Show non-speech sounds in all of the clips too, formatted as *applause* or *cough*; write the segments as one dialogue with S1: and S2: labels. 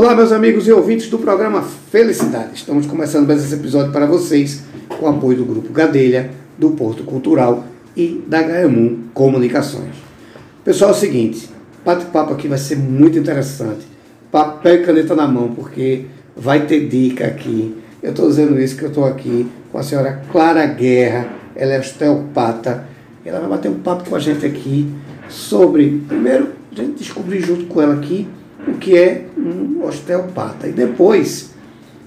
S1: Olá, meus amigos e ouvintes do programa Felicidade. Estamos começando mais esse episódio para vocês com o apoio do Grupo Gadelha, do Porto Cultural e da HM Comunicações. Pessoal, é o seguinte, bate-papo aqui vai ser muito interessante. Papel e caneta na mão, porque vai ter dica aqui. Eu estou dizendo isso que eu estou aqui com a senhora Clara Guerra, ela é osteopata. Ela vai bater um papo com a gente aqui sobre, primeiro, a gente descobrir junto com ela aqui o que é um osteopata. E depois,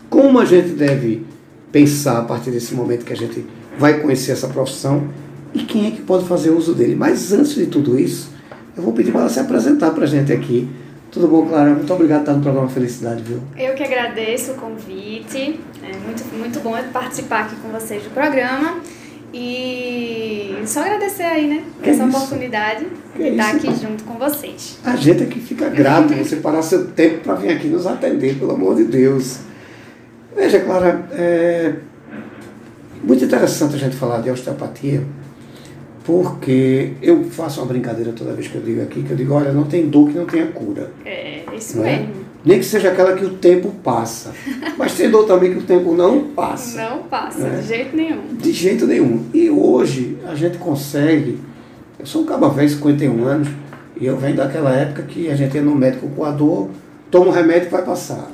S1: como a gente deve pensar a partir desse momento que a gente vai conhecer essa profissão e quem é que pode fazer uso dele. Mas antes de tudo isso, eu vou pedir para ela se apresentar para a gente aqui. Tudo bom, Clara? Muito obrigado por estar no programa Felicidade, viu?
S2: Eu que agradeço o convite. É muito, muito bom participar aqui com vocês do programa. E só agradecer aí, né? Essa
S1: isso?
S2: oportunidade
S1: Que
S2: de estar
S1: isso?
S2: aqui junto com vocês.
S1: A gente é que fica grato você parar seu tempo para vir aqui nos atender, pelo amor de Deus. Veja, Clara, é muito interessante a gente falar de osteopatia, porque eu faço uma brincadeira toda vez que eu digo aqui, que eu digo, olha, não tem dor que não tenha cura.
S2: É isso
S1: Não é? Nem que seja aquela que o tempo passa. *laughs* Mas tem dor também que o tempo não passa.
S2: Não passa,
S1: É.
S2: de jeito nenhum.
S1: De jeito nenhum. E hoje a gente consegue. Eu sou um caba velho, 51 anos, e eu venho daquela época que a gente ia no médico com a dor, toma um remédio e vai passar.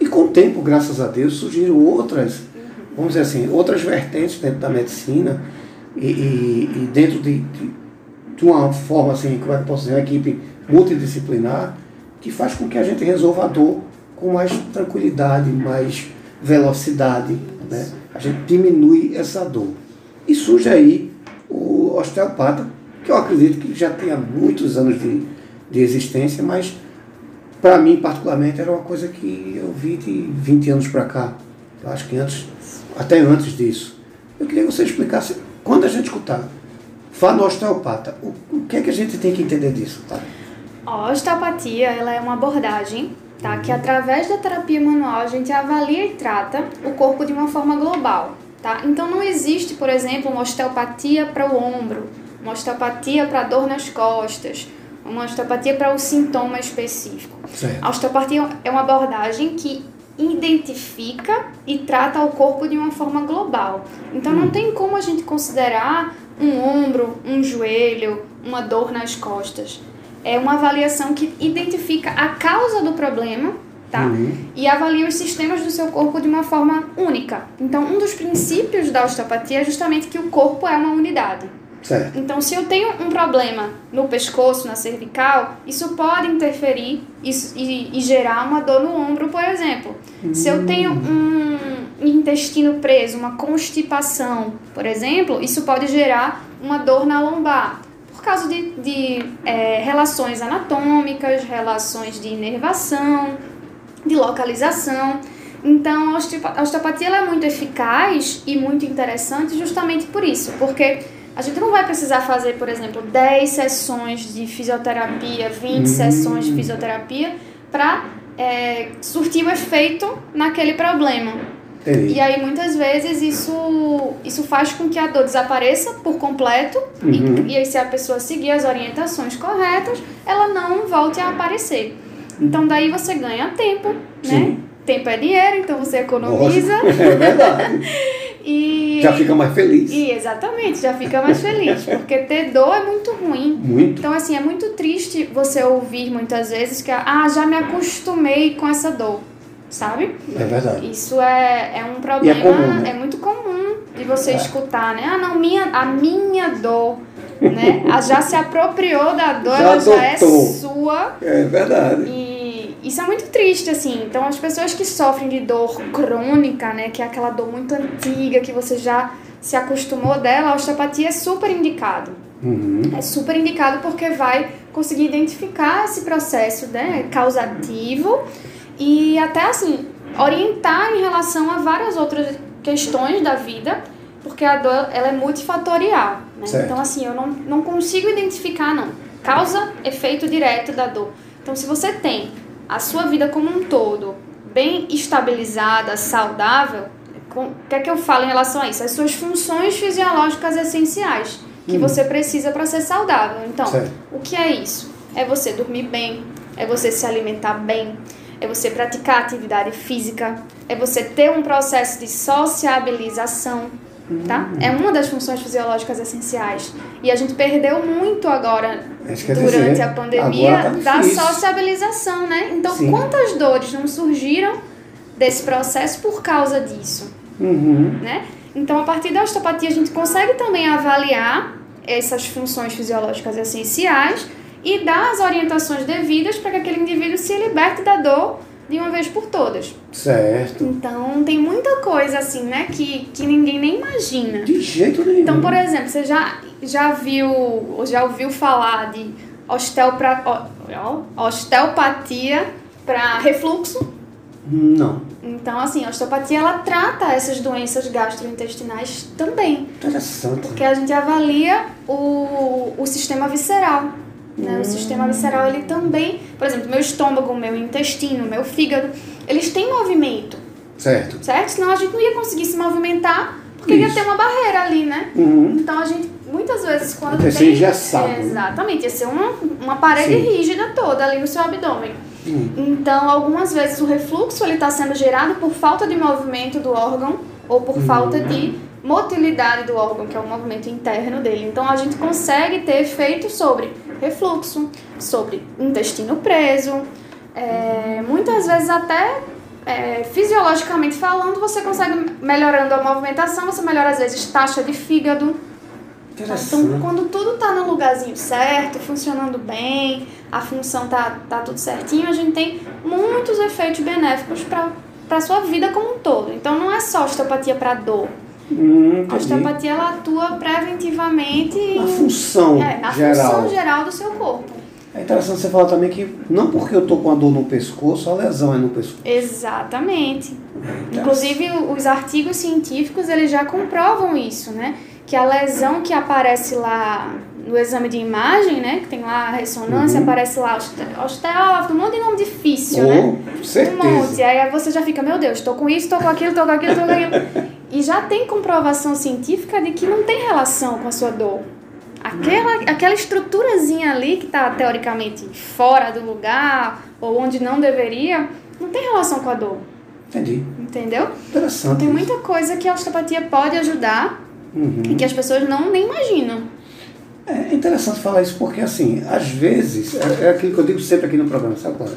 S1: E com o tempo, graças a Deus, surgiram outras, vamos dizer assim, outras vertentes dentro da medicina e, e- e dentro de, de, de uma forma, assim, como é que eu posso dizer, uma equipe multidisciplinar que faz com que a gente resolva a dor com mais tranquilidade, mais velocidade, né? A gente diminui essa dor. E surge aí o osteopata, que eu acredito que já tenha muitos anos de, de existência, mas para mim, particularmente, era uma coisa que eu vi de 20 anos para cá. Eu acho que antes, até antes disso. Eu queria que você explicasse, quando a gente escutar, fala no osteopata, o, o que é que a gente tem que entender disso, tá?
S2: A osteopatia ela é uma abordagem tá, que através da terapia manual a gente avalia e trata o corpo de uma forma global. Tá? Então não existe, por exemplo, uma osteopatia para o ombro, uma osteopatia para dor nas costas, uma osteopatia para o sintoma específico.
S1: Certo.
S2: A osteopatia é uma abordagem que identifica e trata o corpo de uma forma global. Então não tem como a gente considerar um ombro, um joelho, uma dor nas costas. É uma avaliação que identifica a causa do problema, tá?
S1: Uhum.
S2: E avalia os sistemas do seu corpo de uma forma única. Então, um dos princípios da osteopatia é justamente que o corpo é uma unidade.
S1: Certo.
S2: Então, se eu tenho um problema no pescoço, na cervical, isso pode interferir isso- e, e gerar uma dor no ombro, por exemplo. Se eu tenho um intestino preso, uma constipação, por exemplo, isso pode gerar uma dor na lombar. Por causa de, de eh, relações anatômicas, relações de inervação, de localização. Então, a osteopa- a osteopatia é muito eficaz e muito interessante justamente por isso, porque a gente não vai precisar fazer, por exemplo, 10 sessões de fisioterapia, 20 sessões de fisioterapia para surtir o efeito naquele problema.
S1: Entendi.
S2: E aí, muitas vezes, isso, isso faz com que a dor desapareça por completo.
S1: Uhum.
S2: E, e aí, se a pessoa seguir as orientações corretas, ela não volte a aparecer. Então, daí você ganha tempo, né?
S1: Sim.
S2: Tempo é dinheiro, então você economiza.
S1: Lógico. É verdade. *laughs*
S2: E,
S1: Já fica mais feliz.
S2: e exatamente, já fica mais feliz. Porque ter dor é muito ruim.
S1: Muito.
S2: Então, assim, é muito triste você ouvir muitas vezes que, ah, já me acostumei com essa dor, sabe?
S1: É verdade.
S2: Isso é, é um problema,
S1: comum, né?
S2: é muito comum de você
S1: É.
S2: escutar, né? Ah, não, minha, a minha dor, né? Já se apropriou da dor,
S1: Já
S2: ela já é
S1: adotou.
S2: sua.
S1: É verdade.
S2: E isso é muito triste, assim. Então, as pessoas que sofrem de dor crônica, né? Que é aquela dor muito antiga, que você já se acostumou dela, a osteopatia é super indicado.
S1: Uhum.
S2: É super indicado porque vai conseguir identificar esse processo né, causativo e até assim orientar em relação a várias outras questões da vida, porque a dor ela é multifatorial. Né? Então assim, eu não, não consigo identificar não. Causa, efeito direto da dor. Então se você tem a sua vida como um todo bem estabilizada, saudável, o que é que eu falo em relação a isso? As suas funções fisiológicas essenciais que
S1: Uhum.
S2: você precisa para ser saudável. Então,
S1: Certo.
S2: o que é isso? É você dormir bem, é você se alimentar bem, é você praticar atividade física, é você ter um processo de sociabilização, tá? É uma das funções fisiológicas essenciais. E a gente perdeu muito agora
S1: quer
S2: durante
S1: dizer,
S2: a pandemia
S1: tá
S2: da sociabilização, né? Então,
S1: Sim.
S2: quantas dores não surgiram desse processo por causa disso,
S1: Uhum.
S2: né? Então, a partir da osteopatia, a gente consegue também avaliar essas funções fisiológicas essenciais e dar as orientações devidas para que aquele indivíduo se liberte da dor de uma vez por todas.
S1: Certo.
S2: Então, tem muita coisa assim, né, que, que ninguém nem imagina.
S1: De jeito nenhum.
S2: Então, por exemplo, você já, já viu ou já ouviu falar de osteopra, osteopatia para refluxo?
S1: Não.
S2: Então, assim, a osteopatia ela trata essas doenças gastrointestinais também,
S1: Interessante.
S2: porque a gente avalia o, o sistema visceral. Né? O sistema visceral ele também, por exemplo, meu estômago, meu intestino, meu fígado, eles têm movimento,
S1: Certo.
S2: certo? Senão a gente não ia conseguir se movimentar porque ia
S1: Isso.
S2: ter uma barreira ali, né?
S1: Uhum.
S2: Então a gente, muitas vezes, quando
S1: Ia ser
S2: tem.
S1: engessado, né?
S2: Exatamente, ia ser uma, uma parede
S1: Sim.
S2: rígida toda ali no seu abdômen.
S1: Hum.
S2: Então, algumas vezes o refluxo ele está sendo gerado por falta de movimento do órgão ou por falta de motilidade do órgão, que é o movimento interno dele. Então, a gente consegue ter efeitos sobre refluxo, sobre intestino preso, é, muitas vezes até é, fisiologicamente falando, você consegue melhorando a movimentação, você melhora às vezes taxa de fígado. Então, quando tudo tá no lugarzinho certo, funcionando bem, a função tá, tá tudo certinho, a gente tem muitos efeitos benéficos para para sua vida como um todo. Então, não é só osteopatia para dor.
S1: Hum,
S2: A osteopatia ela atua preventivamente
S1: Na função
S2: é, na
S1: geral.
S2: função geral do seu corpo.
S1: É interessante você falar também que não porque eu tô com a dor no pescoço, a lesão é no pescoço.
S2: Exatamente.
S1: Então,
S2: Inclusive, os artigos científicos eles já comprovam isso, né? Que a lesão que aparece lá no exame de imagem, né? Que tem lá a ressonância,
S1: Uhum.
S2: aparece lá oste- osteófito, um monte de nome difícil, né?
S1: Oh,
S2: Um monte.
S1: certeza.
S2: Aí você já fica, meu Deus, tô com isso, tô com aquilo, tô com aquilo, tô com aquilo. *laughs* E já tem comprovação científica de que não tem relação com a sua dor. Aquela, aquela estruturazinha ali que tá teoricamente fora do lugar ou onde não deveria, não tem relação com a dor.
S1: Entendi.
S2: Entendeu?
S1: Interessante.
S2: Tem
S1: isso.
S2: muita coisa que a osteopatia pode ajudar
S1: Uhum.
S2: e que as pessoas não nem imaginam.
S1: É interessante falar isso porque, assim, às vezes, é, é aquilo que eu digo sempre aqui no programa, sabe qual é?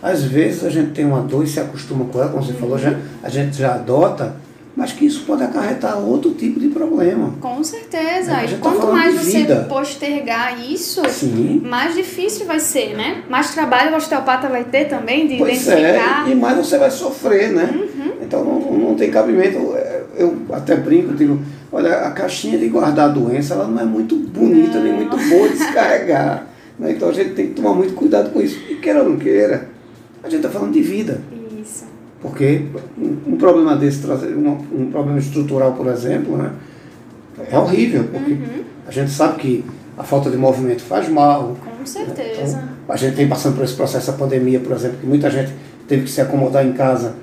S1: Às vezes a gente tem uma dor e se acostuma com ela, como você falou, já, a gente já adota, mas que isso pode acarretar outro tipo de problema.
S2: Com certeza.
S1: A
S2: E
S1: tá
S2: quanto
S1: falando
S2: mais você postergar isso,
S1: Sim.
S2: mais difícil vai ser, né? Mais trabalho o osteopata vai ter também de
S1: Pois
S2: identificar.
S1: é, e mais você vai sofrer, né?
S2: Uhum.
S1: Então não, não tem cabimento. É, Eu até brinco, digo, olha, a caixinha de guardar a doença, ela não é muito bonita, nem muito boa de descarregar. né? Então a gente tem que tomar muito cuidado com isso. E queira ou não queira, a gente está falando de vida. Porque um, problema desse, trazer um, problema estrutural, por exemplo, né, é horrível, porque
S2: Uhum.
S1: a gente sabe que a falta de movimento faz mal.
S2: Com certeza.
S1: Então, a gente tem passando por esse processo da pandemia, por exemplo, que muita gente teve que se acomodar em casa,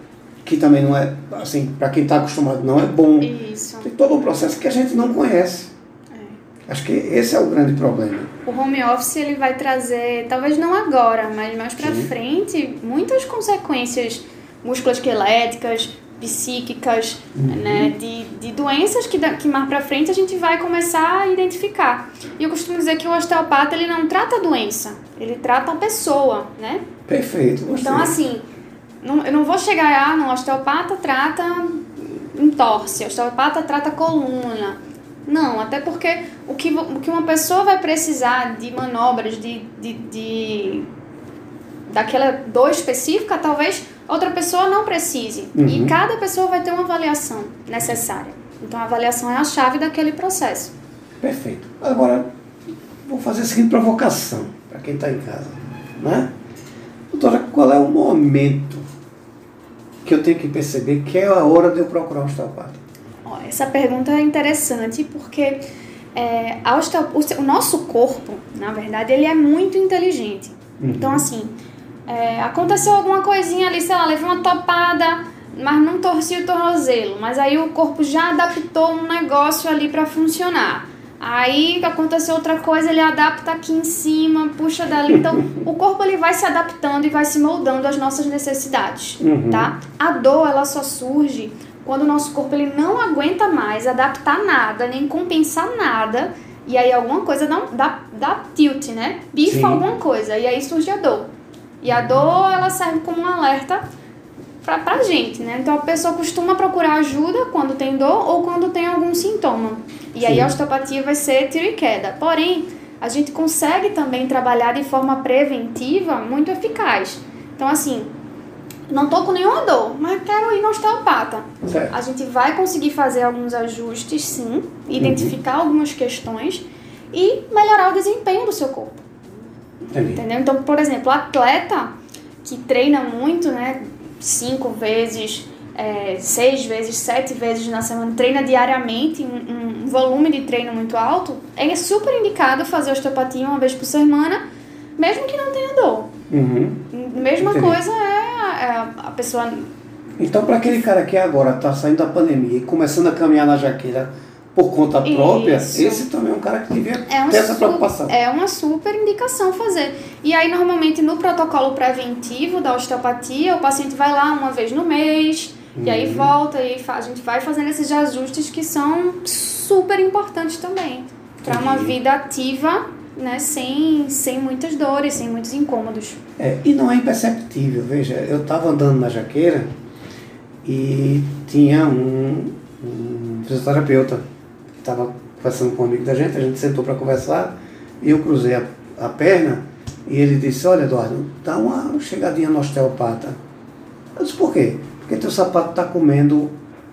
S1: que também não é, assim, para quem está acostumado, não é bom.
S2: Isso.
S1: Tem todo um processo que a gente não conhece.
S2: É.
S1: Acho que esse é o grande problema.
S2: O home office ele vai trazer, talvez não agora, mas mais
S1: Sim.
S2: frente, muitas consequências musculoesqueléticas, psíquicas, né, de, de doenças que, que mais pra frente a gente vai começar a identificar. E eu costumo dizer que o osteopata ele não trata a doença, ele trata a pessoa, né?
S1: Perfeito. gostei.
S2: Então assim, não, eu não vou chegar, ah, no osteopata trata entorse, osteopata trata coluna. Não, até porque o que, o que uma pessoa vai precisar de manobras, de, de, de daquela dor específica, talvez outra pessoa não precise.
S1: Uhum.
S2: E cada pessoa vai ter uma avaliação necessária. Então a avaliação é a chave daquele processo.
S1: Perfeito. Agora, vou fazer a seguinte provocação para quem está em casa. Né? Doutora, qual é o momento que eu tenho que perceber que é a hora de eu procurar um osteopata?
S2: Ó, essa pergunta é interessante porque é, a osteo- o, seu- o nosso corpo, na verdade, ele é muito inteligente.
S1: Uhum.
S2: Então, assim, é, aconteceu alguma coisinha ali, sei lá, levei uma topada, mas não torci o tornozelo. Mas aí o corpo já adaptou um negócio ali para funcionar. Aí aconteceu outra coisa, ele adapta aqui em cima, puxa dali. Então, *laughs* o corpo ele vai se adaptando e vai se moldando às nossas necessidades,
S1: Uhum.
S2: tá? A dor, ela só surge quando o nosso corpo ele não aguenta mais adaptar nada, nem compensar nada. E aí alguma coisa dá, dá, dá tilt, né? Bifa
S1: Sim.
S2: alguma coisa. E aí surge a dor. E a dor, ela serve como um alerta pra, pra gente, né? Então a pessoa costuma procurar ajuda quando tem dor ou quando tem algum sintoma. E aí
S1: Sim.
S2: a osteopatia vai ser tiro e queda. Porém, a gente consegue também trabalhar de forma preventiva muito eficaz. Então, assim, não tô com nenhuma dor, mas quero ir no osteopata.
S1: Certo.
S2: A gente vai conseguir fazer alguns ajustes, sim, identificar algumas questões e melhorar o desempenho do seu corpo.
S1: Entendi.
S2: Entendeu? Então, por exemplo, atleta que treina muito, né? Cinco vezes, é, seis vezes, sete vezes na semana, treina diariamente, um, um volume de treino muito alto, é super indicado fazer osteopatia uma vez por semana, mesmo que não tenha dor.
S1: Uhum.
S2: Mesma
S1: Entendi.
S2: coisa é a, é a pessoa.
S1: Então, para aquele cara que agora está saindo da pandemia e começando a caminhar na jaqueira por conta própria,
S2: Isso.
S1: esse também é um cara que devia
S2: É, um
S1: ter essa preocupação.
S2: é uma super indicação fazer. E aí, normalmente, no protocolo preventivo da osteopatia, o paciente vai lá uma vez no mês, e aí
S1: Uhum.
S2: volta, e a gente vai fazendo esses ajustes que são super importantes também. Para uma vida ativa, né, sem, sem muitas dores, sem muitos incômodos.
S1: É, e não é imperceptível, veja, eu estava andando na jaqueira e tinha um, um fisioterapeuta estava conversando com um amigo da gente, a gente sentou para conversar e eu cruzei a, a perna e ele disse, olha Eduardo, dá uma chegadinha no osteopata. Eu disse, por quê? Porque teu sapato está comendo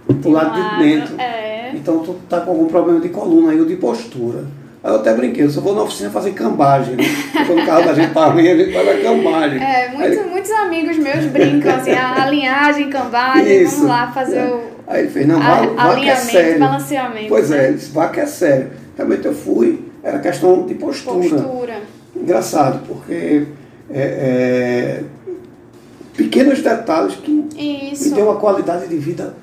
S1: o lado de dentro.
S2: É.
S1: Então tu tá com algum problema de coluna aí ou de postura. Aí eu até brinquei, eu só vou na oficina fazer cambagem, né? Quando o carro da gente tá ruim, a gente faz a cambagem.
S2: É,
S1: Aí
S2: muitos, muitos amigos meus brincam assim, a, a linhagem, cambagem,
S1: Isso.
S2: vamos lá fazer
S1: É.
S2: o
S1: Aí ele fez, não, vá, vá que é sério.
S2: balanceamento.
S1: Pois
S2: né?
S1: é, ele disse, vá que é sério. Realmente eu fui, era questão de postura.
S2: Postura.
S1: Engraçado, porque é, é, pequenos detalhes que me
S2: Isso.
S1: deu uma qualidade de vida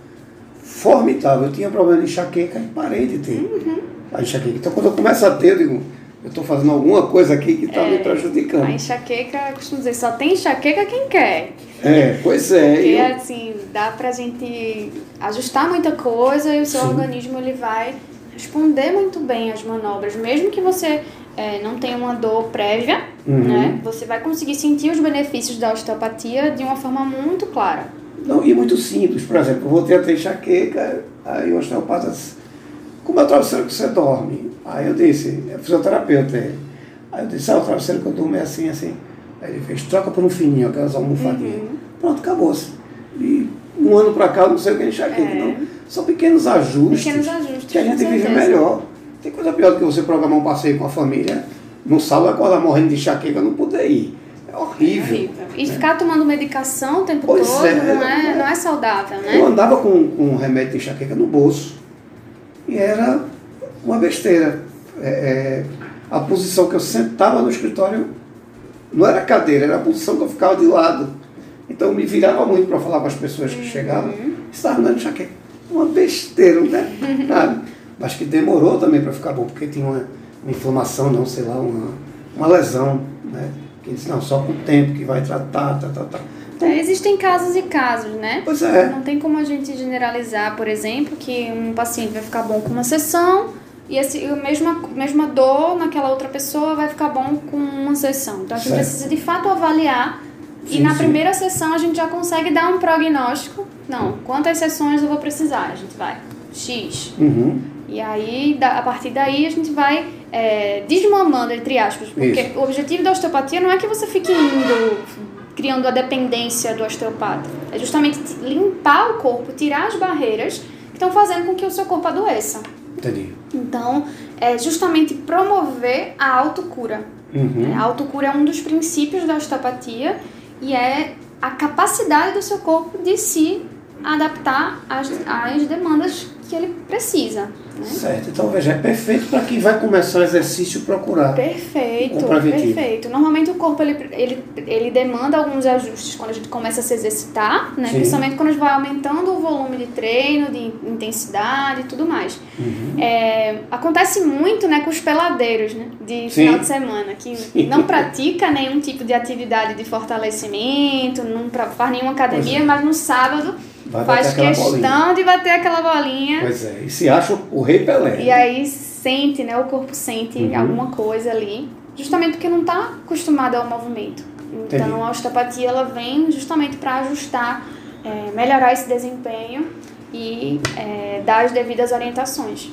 S1: formidável. Eu tinha problema de enxaqueca e parei de ter
S2: Uhum.
S1: a enxaqueca. Então quando eu começo a ter, eu digo, eu estou fazendo alguma coisa aqui que está me
S2: É,
S1: prejudicando.
S2: A enxaqueca, eu costumo dizer, só tem enxaqueca quem quer.
S1: É, pois é.
S2: Porque,
S1: eu-
S2: assim, dá pra gente ajustar muita coisa e o seu
S1: Sim.
S2: organismo ele vai responder muito bem às manobras. Mesmo que você é, não tenha uma dor prévia,
S1: Uhum.
S2: né? Você vai conseguir sentir os benefícios da osteopatia de uma forma muito clara.
S1: Não, e muito simples, por exemplo, eu a ter enxaqueca, aí o osteopata como é o travesseiro que você dorme? Aí eu disse, é fisioterapeuta ele. Aí eu disse, ah, o travesseiro que eu durmo é assim, assim. Aí ele fez, troca por um fininho, aquelas almofadinhas.
S2: Uhum.
S1: Pronto, acabou-se. E um ano pra cá eu não sei o que é enxaqueca,
S2: É.
S1: não. São pequenos ajustes,
S2: Pequenos ajustes,
S1: que a gente vive melhor. Tem coisa pior do que você programar um passeio com a família, no sábado acordar morrendo de enxaqueca, não poder ir. É horrível.
S2: Horrível. E ficar tomando medicação o tempo
S1: Pois
S2: todo
S1: é,
S2: não, é,
S1: é.
S2: não é saudável,
S1: Eu
S2: né?
S1: andava com, com um remédio de enxaqueca no bolso e era uma besteira. É, é, a posição que eu sentava no escritório não era cadeira, era a posição que eu ficava de lado. Então eu me virava muito para falar com as pessoas que chegavam. Estava andando de. Uma besteira, né? *laughs* Nada. Mas que demorou também para ficar bom, porque tinha uma, uma inflamação, não, sei lá, uma, uma lesão. Né? Que disse, não, só com o tempo que vai tratar, tá, tá, tá.
S2: É, existem casos e casos, né?
S1: Pois é.
S2: Não tem como a gente generalizar, por exemplo, que um paciente vai ficar bom com uma sessão e esse, a mesma, mesma dor naquela outra pessoa vai ficar bom com uma sessão. Então a gente
S1: Certo.
S2: precisa de fato avaliar e
S1: Sim,
S2: na
S1: sim.
S2: primeira sessão a gente já consegue dar um prognóstico. Não, quantas sessões eu vou precisar? A gente vai X.
S1: Uhum.
S2: E aí, a partir daí, a gente vai é, desmamando, entre aspas. Porque
S1: Isso.
S2: o objetivo da osteopatia não é que você fique indo, criando a dependência do osteopata. É justamente limpar o corpo, tirar as barreiras que estão fazendo com que o seu corpo adoeça.
S1: Entendi.
S2: Então, é justamente promover a autocura.
S1: Uhum.
S2: A autocura é um dos princípios da osteopatia e é a capacidade do seu corpo de se adaptar às, às demandas que ele precisa. Né?
S1: Certo, então veja, é perfeito para quem vai começar o exercício procurar.
S2: Perfeito,
S1: Um
S2: perfeito. Normalmente o corpo ele, ele, ele demanda alguns ajustes quando a gente começa a se exercitar, né?
S1: Sim.
S2: Principalmente quando a gente vai aumentando o volume de treino, de intensidade e tudo mais.
S1: Uhum.
S2: É, acontece muito né, com os peladeiros né, de
S1: Sim.
S2: final de semana, que não pratica nenhum tipo de atividade de fortalecimento, não faz nenhuma academia,
S1: é.
S2: mas no sábado
S1: Vai
S2: faz questão
S1: bolinha.
S2: de bater aquela bolinha.
S1: Pois é, e se acha o rei Pelé.
S2: E aí sente, né? O corpo sente
S1: Uhum.
S2: alguma coisa ali, justamente porque não está acostumado ao movimento. Então
S1: Entendi.
S2: a osteopatia ela vem justamente para ajustar, é, melhorar esse desempenho e é, dar as devidas orientações.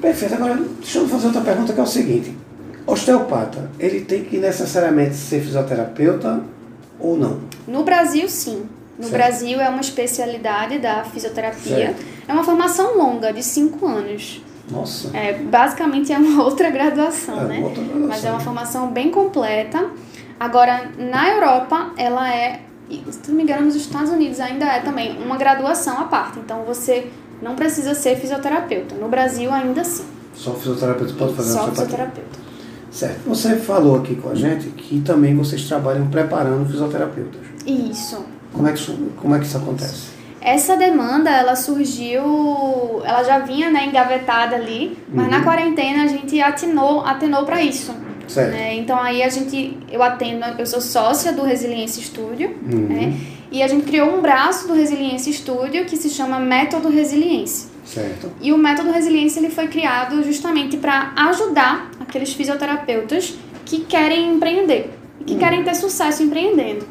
S1: Perfeito. Agora, deixa eu fazer outra pergunta que é o seguinte. Osteopata, ele tem que necessariamente ser fisioterapeuta ou não?
S2: No Brasil, sim. No
S1: Certo.
S2: Brasil é uma especialidade da fisioterapia.
S1: Certo.
S2: É uma formação longa, de cinco anos.
S1: Nossa.
S2: É, basicamente é uma *laughs* outra graduação,
S1: É,
S2: né?
S1: outra graduação.
S2: Mas é uma formação bem completa. Agora, na Europa, ela é, se não me engano, nos Estados Unidos ainda é também uma graduação à parte. Então, você não precisa ser fisioterapeuta. No Brasil, ainda sim.
S1: Só fisioterapeuta pode fazer
S2: Só fisioterapeuta.
S1: Certo. Você falou aqui com a gente que também vocês trabalham preparando fisioterapeutas.
S2: Isso.
S1: Como é que isso, como é que isso acontece?
S2: Essa demanda, ela surgiu, ela já vinha né, engavetada ali, mas
S1: Uhum.
S2: na quarentena a gente atinou, atenou para isso.
S1: Certo.
S2: né? Então aí a gente, eu atendo, eu sou sócia do Resiliência Studio,
S1: Uhum.
S2: né? E a gente criou um braço do Resiliência Studio que se chama Método Resiliência.
S1: Certo.
S2: E o Método Resiliência ele foi criado justamente para ajudar aqueles fisioterapeutas que querem empreender, e que
S1: Hum.
S2: querem ter sucesso empreendendo.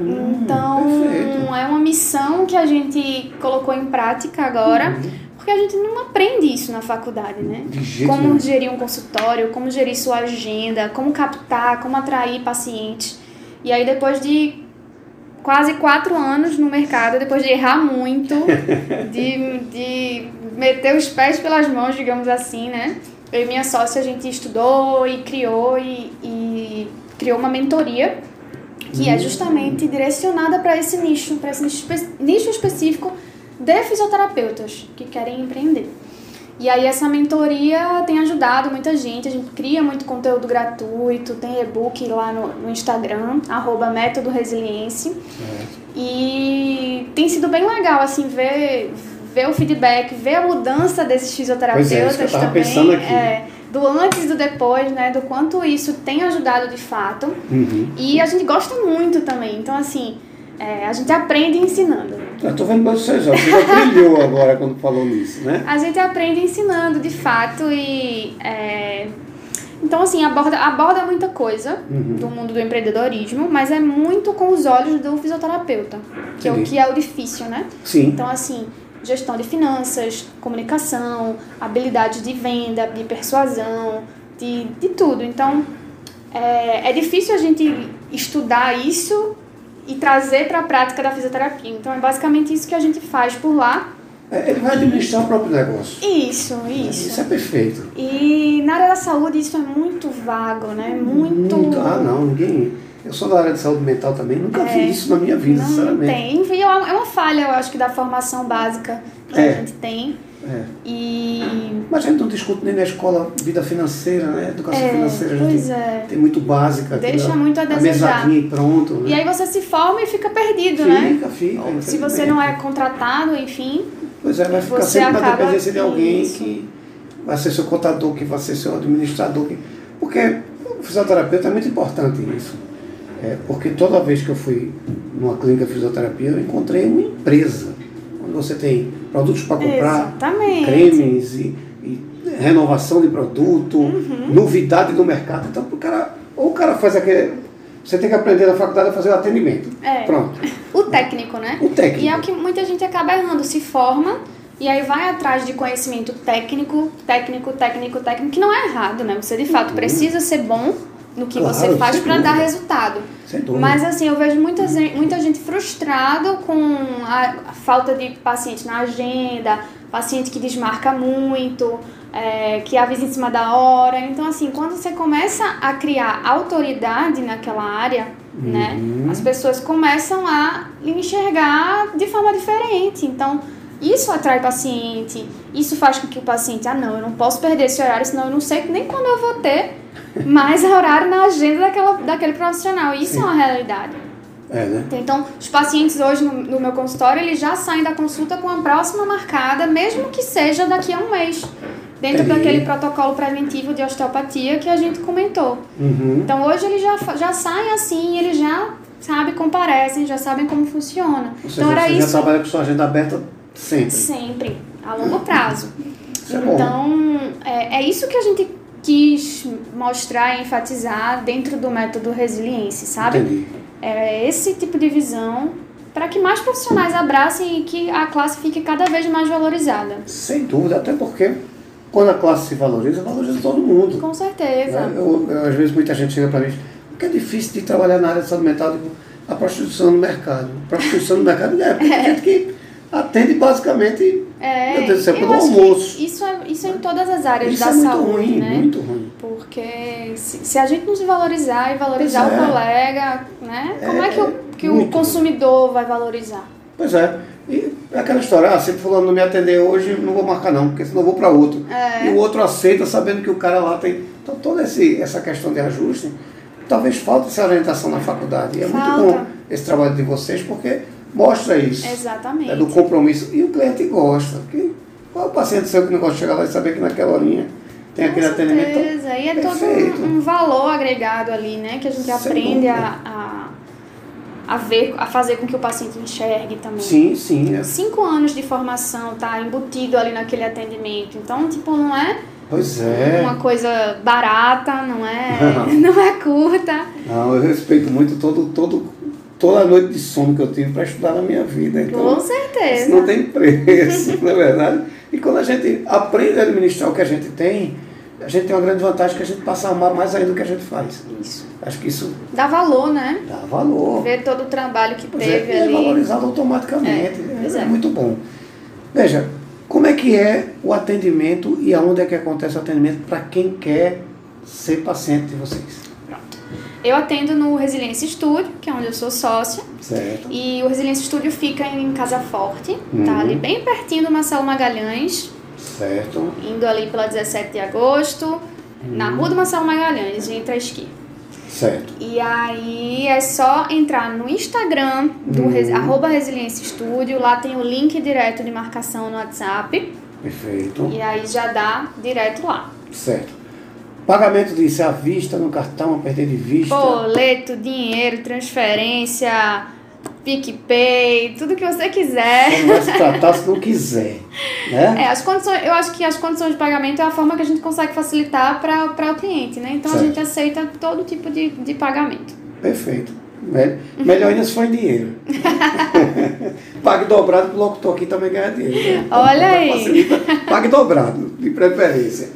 S1: Hum,
S2: Então,
S1: perfeito.
S2: é uma missão que a gente colocou em prática agora,
S1: Uhum.
S2: porque a gente não aprende isso na faculdade, né? Como
S1: nenhum.
S2: gerir um consultório, como gerir sua agenda, como captar, como atrair pacientes. E aí, depois de quase quatro anos no mercado, depois de errar muito, *laughs* de, de meter os pés pelas mãos, digamos assim, né? Eu e minha sócia, a gente estudou e criou e, e criou uma mentoria que é justamente direcionada para esse nicho, para esse nicho, espe- nicho específico de fisioterapeutas que querem empreender. E aí essa mentoria tem ajudado muita gente, a gente cria muito conteúdo gratuito, tem e-book lá no, no Instagram, arroba Método Resiliência.
S1: Certo.
S2: E tem sido bem legal, assim, ver, ver o feedback, ver a mudança desses fisioterapeutas
S1: Pois é, isso que eu tava
S2: também.
S1: pensando aqui.
S2: é, do antes e do depois, né? Do quanto isso tem ajudado de fato.
S1: Uhum.
S2: E a gente gosta muito também. Então, assim, é, a gente aprende ensinando.
S1: Eu tô vendo olhos, você já brilhou *laughs* agora quando falou nisso, né?
S2: A gente aprende ensinando, de fato, e... é, Então, assim, aborda, aborda muita coisa
S1: Uhum.
S2: do mundo do empreendedorismo, mas é muito com os olhos do fisioterapeuta, que é o que é o difícil, né?
S1: Sim.
S2: Então, assim, gestão de finanças, comunicação, habilidades de venda, de persuasão, de, de tudo. Então, é, é difícil a gente estudar isso e trazer para a prática da fisioterapia. Então, é basicamente isso que a gente faz por lá.
S1: É, Ele vai administrar o próprio negócio.
S2: Isso,
S1: Isso
S2: isso.
S1: é perfeito.
S2: E na área da saúde isso é muito vago, né? Muito.
S1: Ah, não, ninguém. Eu sou da área de saúde mental também, nunca
S2: É,
S1: vi isso na minha vida,
S2: Não
S1: sinceramente.
S2: tem. Enfim, é uma é uma falha, eu acho que da formação básica que
S1: É.
S2: a gente tem.
S1: É.
S2: E.
S1: Mas a gente não discute nem na escola vida financeira, né? Educação
S2: É,
S1: financeira a
S2: pois
S1: gente
S2: é.
S1: tem muito básica.
S2: Deixa
S1: aquilo,
S2: muito a
S1: a
S2: desejar.
S1: mesadinha e pronto. Né?
S2: E aí você se forma e fica perdido, né?
S1: Fica, fica.
S2: Se você não é contratado, enfim.
S1: Pois é, vai ficar
S2: você
S1: sempre na
S2: acaba-
S1: dependência de alguém
S2: Isso.
S1: que vai ser seu contador, que vai ser seu administrador. Que... Porque o fisioterapeuta é muito importante isso. É, porque toda vez que eu fui numa clínica de fisioterapia, eu encontrei uma empresa onde você tem produtos para comprar,
S2: Exatamente.
S1: cremes e, e renovação de produto,
S2: Uhum.
S1: novidade no mercado. Então, o cara, ou o cara faz aquele. Você tem que aprender na faculdade a fazer o atendimento.
S2: É.
S1: Pronto. *laughs*
S2: O técnico, né?
S1: O técnico.
S2: E é o que muita gente acaba errando, se forma e aí vai atrás de conhecimento técnico, técnico, técnico, técnico, que não é errado, né? Você de fato precisa ser bom no que
S1: Uhum. Claro,
S2: você faz para dar resultado. Mas assim, eu vejo muita, muita gente frustrado com a, falta de paciente na agenda, paciente que desmarca muito, é, que avisa em cima da hora. Então, assim, quando você começa a criar autoridade naquela área, né? As pessoas começam a enxergar de forma diferente. Então, isso atrai paciente, isso faz com que o paciente, ah, não, eu não posso perder esse horário, senão eu não sei nem quando eu vou ter mais horário na agenda daquela, daquele profissional. Isso
S1: Sim.
S2: é uma realidade.
S1: É, né?
S2: Então, os pacientes hoje no, no meu consultório, eles já saem da consulta com a próxima marcada, mesmo que seja daqui a um mês, dentro
S1: Entendi.
S2: daquele protocolo preventivo de osteopatia que a gente comentou.
S1: Uhum.
S2: Então, hoje eles já, já saem assim, eles já, sabe, comparecem, já sabem como funciona.
S1: Ou seja,
S2: então, era
S1: você já
S2: isso
S1: trabalha com sua agenda aberta sempre.
S2: sempre, a longo prazo.
S1: Isso é bom.
S2: Então, é, é isso que a gente quis mostrar e enfatizar dentro do método resiliência, sabe?
S1: Entendi.
S2: É esse tipo de visão para que mais profissionais abracem e que a classe fique cada vez mais valorizada.
S1: Sem dúvida, até porque quando a classe se valoriza, valoriza todo mundo.
S2: Com certeza.
S1: Né? Eu, eu, às vezes muita gente chega para mim porque é difícil de trabalhar na área de saúde mental, digo, a prostituição no mercado. Prostituição no mercado é, porque *laughs* tem gente que atende basicamente,
S2: É,
S1: meu Deus do céu,
S2: eu
S1: pelo almoço.
S2: Isso é, isso é em todas as áreas
S1: Isso
S2: da
S1: é muito
S2: saúde,
S1: ruim,
S2: né?
S1: muito ruim.
S2: Porque se, se a gente não se valorizar e valorizar
S1: Pois
S2: o
S1: é.
S2: colega, né? Como
S1: É,
S2: é que o, que o
S1: muito.
S2: consumidor vai valorizar?
S1: Pois é. E aquela história, ah, se fulano não me atender hoje, não vou marcar não, porque senão eu vou para outro.
S2: É.
S1: E o outro aceita sabendo que o cara lá tem. Então toda esse, essa questão de ajuste, talvez falte essa orientação na faculdade. E é muito
S2: Falta.
S1: bom esse trabalho de vocês, porque mostra isso.
S2: Exatamente.
S1: É do compromisso. E o cliente gosta. Porque qual é o paciente seu que não gosta de chegar lá e saber que naquela horinha tem aquele
S2: Com
S1: atendimento?
S2: certeza. E é todo
S1: perfeito.
S2: um, um valor agregado ali, né? Que a gente
S1: Sem
S2: aprende a, a, a ver, a fazer com que o paciente enxergue também.
S1: Sim, sim. é.
S2: Cinco anos de formação tá embutido ali naquele atendimento. Então, tipo, não é
S1: Pois é.
S2: uma coisa barata, não é, *laughs* *laughs* não é curta.
S1: Não, eu respeito muito todo, todo, toda a noite de sono que eu tive para estudar na minha vida. Então,
S2: Com
S1: Isso
S2: certeza.
S1: não tem preço, *laughs* não é verdade? E quando a gente aprende a administrar o que a gente tem, a gente tem uma grande vantagem que a gente passa a amar mais ainda o que a gente faz.
S2: Isso.
S1: Acho que isso
S2: Dá valor, né?
S1: dá valor.
S2: Ver todo o trabalho que
S1: Pois
S2: teve
S1: é, e é
S2: ali.
S1: valorizado automaticamente.
S2: É,
S1: É,
S2: é.
S1: muito bom. Veja, como é que é o atendimento e aonde é que acontece o atendimento para quem quer ser paciente de vocês?
S2: Eu atendo no Resiliência Studio, que é onde eu sou sócia.
S1: Certo?
S2: E o Resiliência Studio fica em Casa Forte,
S1: Uhum.
S2: tá ali bem pertinho do Marcelo Magalhães,
S1: Certo.
S2: indo ali pela 17 de agosto, na
S1: Uhum.
S2: rua do Marcelo Magalhães, entre a esquina.
S1: Certo.
S2: E aí é só entrar no Instagram do
S1: Uhum.
S2: Res- arroba Resiliência Studio, lá tem o link direto de marcação no WhatsApp,
S1: Perfeito.
S2: e aí já dá direto lá.
S1: Certo. Pagamento disso à vista, no cartão, a perder de vista.
S2: Boleto, dinheiro, transferência, PicPay, tudo que você quiser.
S1: Não vai se tratar se não quiser. Né? *laughs*
S2: É, as condições, eu acho que as condições de pagamento é a forma que a gente consegue facilitar para o cliente, né? Então
S1: Certo.
S2: a gente aceita todo tipo de, de pagamento.
S1: Perfeito. Me- Melhor ainda se for em dinheiro. *laughs* Pague dobrado o locutor aqui também ganha dinheiro. né?
S2: Olha aí.
S1: Facilita. Pague dobrado, de preferência.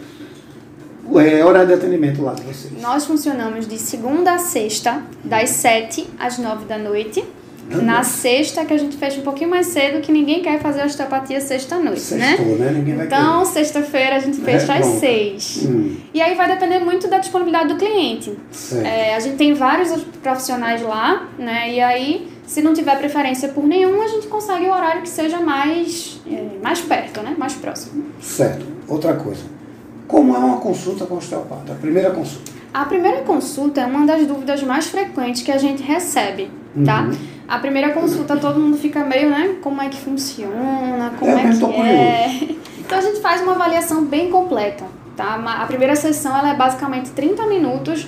S1: É, horário de atendimento lá de vocês.
S2: Nós funcionamos de segunda a sexta, das 7 às 9 da noite.
S1: Ah,
S2: Na sexta, que a gente fecha um pouquinho mais cedo, que ninguém quer fazer osteopatia sexta-noite, né?
S1: Né? Ninguém vai
S2: Então, sexta-feira a gente fecha
S1: É,
S2: às
S1: pronto.
S2: 6.
S1: Hum,
S2: E aí vai depender muito da disponibilidade do cliente. É, a gente tem vários profissionais lá, né? E aí, se não tiver preferência por nenhum, a gente consegue o horário que seja mais, é, mais perto, né? Mais próximo.
S1: Certo. Outra coisa. Como é uma consulta com osteopata? A primeira consulta.
S2: A primeira consulta é uma das dúvidas mais frequentes que a gente recebe, tá?
S1: Uhum.
S2: A primeira consulta todo mundo fica meio, né? Como é que funciona, como
S1: Eu
S2: é
S1: tô
S2: que é. *laughs* Então a gente faz uma avaliação bem completa, tá? A primeira sessão ela é basicamente 30 minutos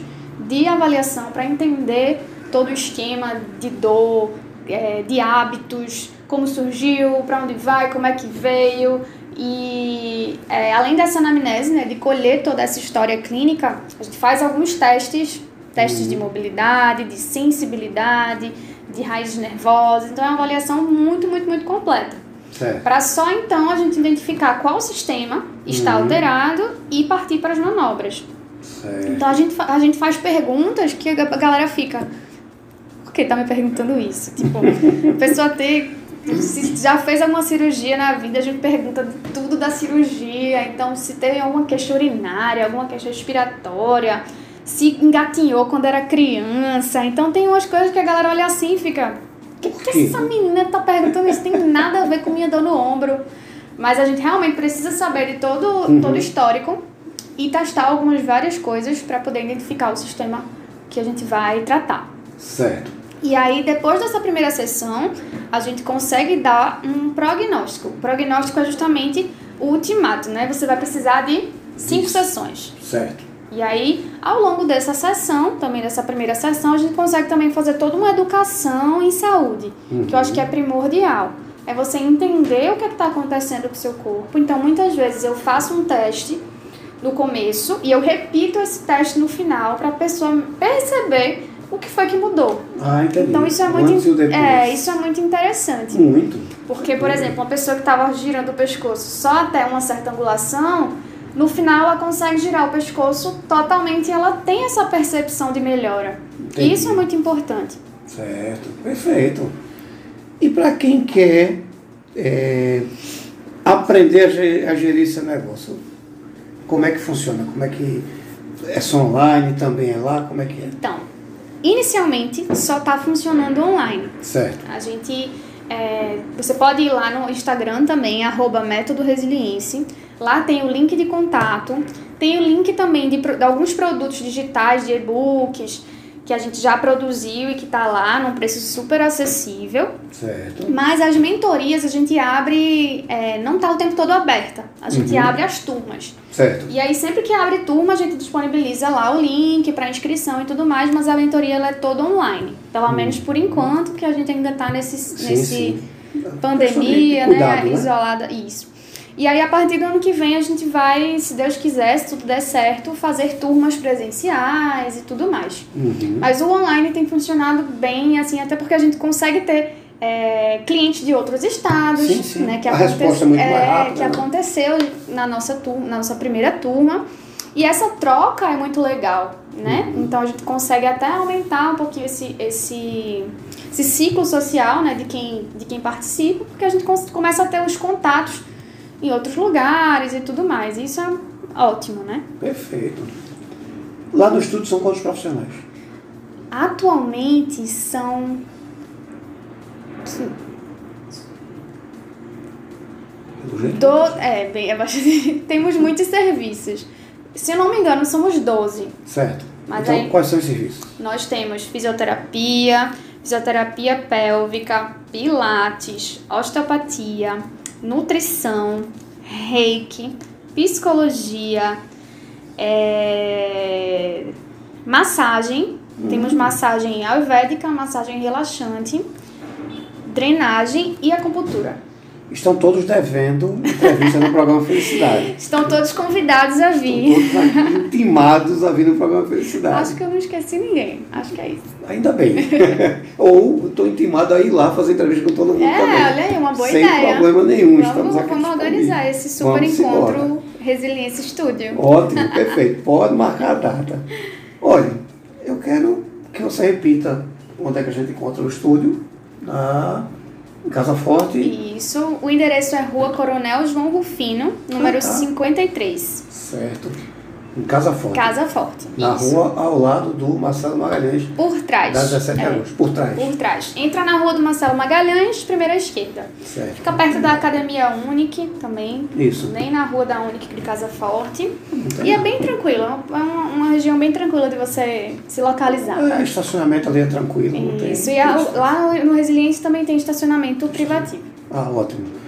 S2: de avaliação para entender todo o esquema de dor, é, de hábitos, como surgiu, para onde vai, como é que veio. E é, além dessa anamnese, né, de colher toda essa história clínica, a gente faz alguns testes, testes de mobilidade, de sensibilidade, de raízes nervosas. Então é uma avaliação muito, muito, muito completa. Para só então a gente identificar qual sistema está
S1: Uhum.
S2: alterado e partir para as manobras.
S1: Certo.
S2: Então a gente, a gente faz perguntas que a galera fica. Por que tá me perguntando isso? Tipo, a pessoa ter. Se já fez alguma cirurgia na vida, a gente pergunta tudo da cirurgia. Então, se teve alguma queixa urinária, alguma queixa respiratória, se engatinhou quando era criança. Então tem umas coisas que a galera olha assim e fica. O que, que essa menina tá perguntando? Isso tem nada a ver com minha dor no ombro. Mas a gente realmente precisa saber de todo,
S1: Uhum.
S2: todo o histórico e testar algumas várias coisas para poder identificar o sistema que a gente vai tratar.
S1: Certo.
S2: E aí, depois dessa primeira sessão, a gente consegue dar um prognóstico. O prognóstico é justamente o ultimato, né? Você vai precisar de cinco
S1: Isso.
S2: sessões.
S1: Certo.
S2: E aí, ao longo dessa sessão, também dessa primeira sessão, a gente consegue também fazer toda uma educação em saúde, que eu acho que é primordial. É você entender o que está acontecendo com o seu corpo. Então, muitas vezes eu faço um teste no começo e eu repito esse teste no final para a pessoa perceber o que foi que mudou.
S1: Ah, entendi.
S2: Então isso é muito,
S1: antes depois.
S2: é, isso é muito interessante.
S1: Muito.
S2: Porque, por exemplo, uma pessoa que estava girando o pescoço só até uma certa angulação, no final ela consegue girar o pescoço totalmente e ela tem essa percepção de melhora.
S1: Entendi.
S2: E isso é muito importante.
S1: Certo, perfeito. E para quem quer é, aprender a ge- a gerir esse negócio, como é que funciona? Como é que é só online também é lá? Como é que é?
S2: Então, inicialmente só está funcionando online.
S1: Certo.
S2: A gente. é, você pode ir lá no Instagram também, arroba método resiliência. Lá tem o link de contato, tem o link também de, de alguns produtos digitais, de e-books, que a gente já produziu e que está lá num preço super acessível.
S1: Certo.
S2: Mas as mentorias a gente abre, é, não está o tempo todo aberta. A gente
S1: Uhum.
S2: abre as turmas.
S1: Certo.
S2: E aí sempre que abre turma a gente disponibiliza lá o link para inscrição e tudo mais, mas a mentoria ela é toda online. Pelo menos por enquanto, que a gente ainda está nesse,
S1: Hum. Sim,
S2: nesse
S1: sim.
S2: pandemia,
S1: Cuidado,
S2: né,
S1: né?
S2: isolada, isso. E aí a partir do ano que vem a gente vai, se Deus quiser, se tudo der certo, fazer turmas presenciais e tudo mais.
S1: Uhum.
S2: Mas o online tem funcionado bem, assim, até porque a gente consegue ter é, clientes de outros estados,
S1: Sim, sim.
S2: né? Que
S1: A resposta é muito mais rápida,
S2: que
S1: né?
S2: aconteceu na nossa turma, na nossa primeira turma. E essa troca é muito legal, né?
S1: Uhum.
S2: Então a gente consegue até aumentar um pouquinho esse, esse, esse ciclo social, né? De quem, de quem participa, porque a gente começa a ter os contatos em outros lugares e tudo mais. Isso é ótimo, né?
S1: Perfeito. Lá no estúdio são quantos profissionais?
S2: Atualmente são. Do... É, bem, é bastante... *laughs* temos muitos serviços. Se eu não me engano, somos 12.
S1: Certo.
S2: Mas
S1: então,
S2: aí-
S1: quais são os serviços?
S2: Nós temos fisioterapia, fisioterapia pélvica, pilates, osteopatia, nutrição, reiki, psicologia, é, massagem. Temos massagem ayurvédica, massagem relaxante, drenagem e acupuntura.
S1: Estão todos devendo entrevista no programa Felicidade. *laughs*
S2: Estão todos convidados a
S1: Estão
S2: vir.
S1: todos aqui intimados a vir no programa Felicidade.
S2: Acho que eu não esqueci ninguém. Acho que é isso.
S1: Ainda bem. *laughs* Ou estou intimado a ir lá fazer entrevista com todo mundo
S2: É,
S1: também.
S2: olha aí, uma boa
S1: Sem
S2: ideia.
S1: problema nenhum. Estamos
S2: Vamos,
S1: aqui
S2: vamos organizar esse super
S1: Vamos
S2: encontro
S1: embora.
S2: Resiliência Estúdio.
S1: Ótimo, *laughs* perfeito. Pode marcar a data. Olha, eu quero que você repita onde é que a gente encontra o estúdio. Na Casa Forte.
S2: Isso, o endereço é Rua Coronel João Rufino, número
S1: Ah, tá.
S2: 53,
S1: Certo. Em Casa Forte.
S2: Casa Forte.
S1: Na
S2: Isso.
S1: rua ao lado do Marcelo Magalhães,
S2: Por trás.
S1: da 17 de
S2: É,
S1: agosto. Por trás.
S2: Por trás. Entra na rua do Marcelo Magalhães, primeira esquerda.
S1: Certo.
S2: Fica perto da Academia Unic também.
S1: Isso.
S2: Nem na rua da Unic de Casa Forte.
S1: Não
S2: E é
S1: tem
S2: bem tranquilo, é uma, uma região bem tranquila de você se localizar.
S1: É, estacionamento ali é tranquilo. não tem-
S2: Isso, e a- lá no Resiliência também tem estacionamento privativo.
S1: Ah, ótimo.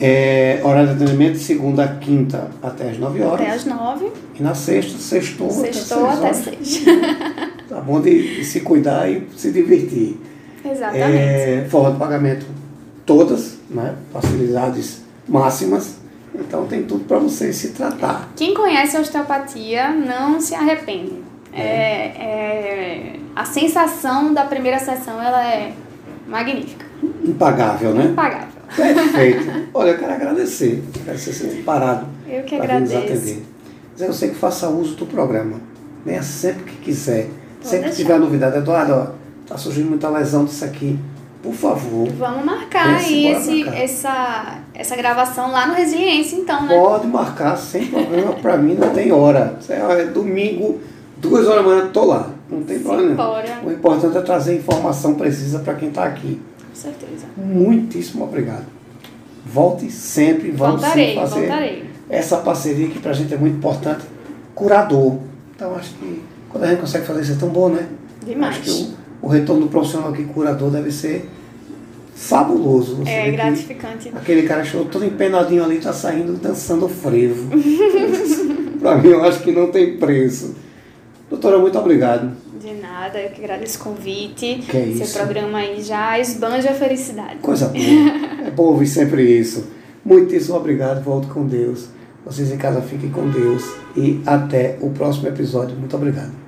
S1: É, horário de atendimento, segunda a quinta até as 9 horas.
S2: Até às nove,
S1: E na sexta, sextou,
S2: sextou
S1: até
S2: até
S1: 6 horas.
S2: seis. *laughs*
S1: Tá bom de, de se cuidar e se divertir.
S2: Exatamente.
S1: É, forma de pagamento todas, né? Facilidades máximas. Então tem tudo para você se tratar.
S2: Quem conhece a osteopatia não se arrepende. É, é- a sensação da primeira sessão ela é magnífica,
S1: Impagável, né?
S2: impagável.
S1: Perfeito. Olha, eu quero agradecer. Quero ser sempre parado
S2: Eu que
S1: para nos
S2: agradeço.
S1: atender. Mas eu sei que faça uso do programa. Venha sempre que quiser.
S2: Pode
S1: sempre que
S2: deixar.
S1: tiver novidade. Eduardo, ó, tá surgindo muita lesão disso aqui. Por favor,
S2: Vamos marcar aí esse,
S1: pra cá.
S2: essa, essa gravação lá no Resiliência, então, né?
S1: pode marcar sem problema. Para mim não tem hora. Isso É domingo, Duas horas da manhã estou lá. Não tem problema.
S2: Simbora.
S1: O importante é trazer informação precisa para quem está aqui.
S2: Com certeza.
S1: Muitíssimo obrigado. Volte sempre, vamos
S2: Voltarei,
S1: fazer
S2: voltarei.
S1: essa parceria que para a gente é muito importante. Curador. Então acho que quando a gente consegue fazer isso é tão bom, né?
S2: Demais.
S1: Acho que o, o retorno do profissional aqui, curador, deve ser fabuloso. Você
S2: É gratificante.
S1: Aquele cara chegou todo empenadinho ali, tá saindo dançando frevo. *laughs* Pra mim, eu acho que não tem preço. Doutora, muito obrigado.
S2: Nada, eu que agradeço o convite.
S1: Que é
S2: Seu programa aí já esbanja a felicidade.
S1: Coisa boa. É bom ouvir sempre isso. Muitíssimo obrigado. Volto com Deus. Vocês em casa fiquem com Deus. E até o próximo episódio. Muito obrigado.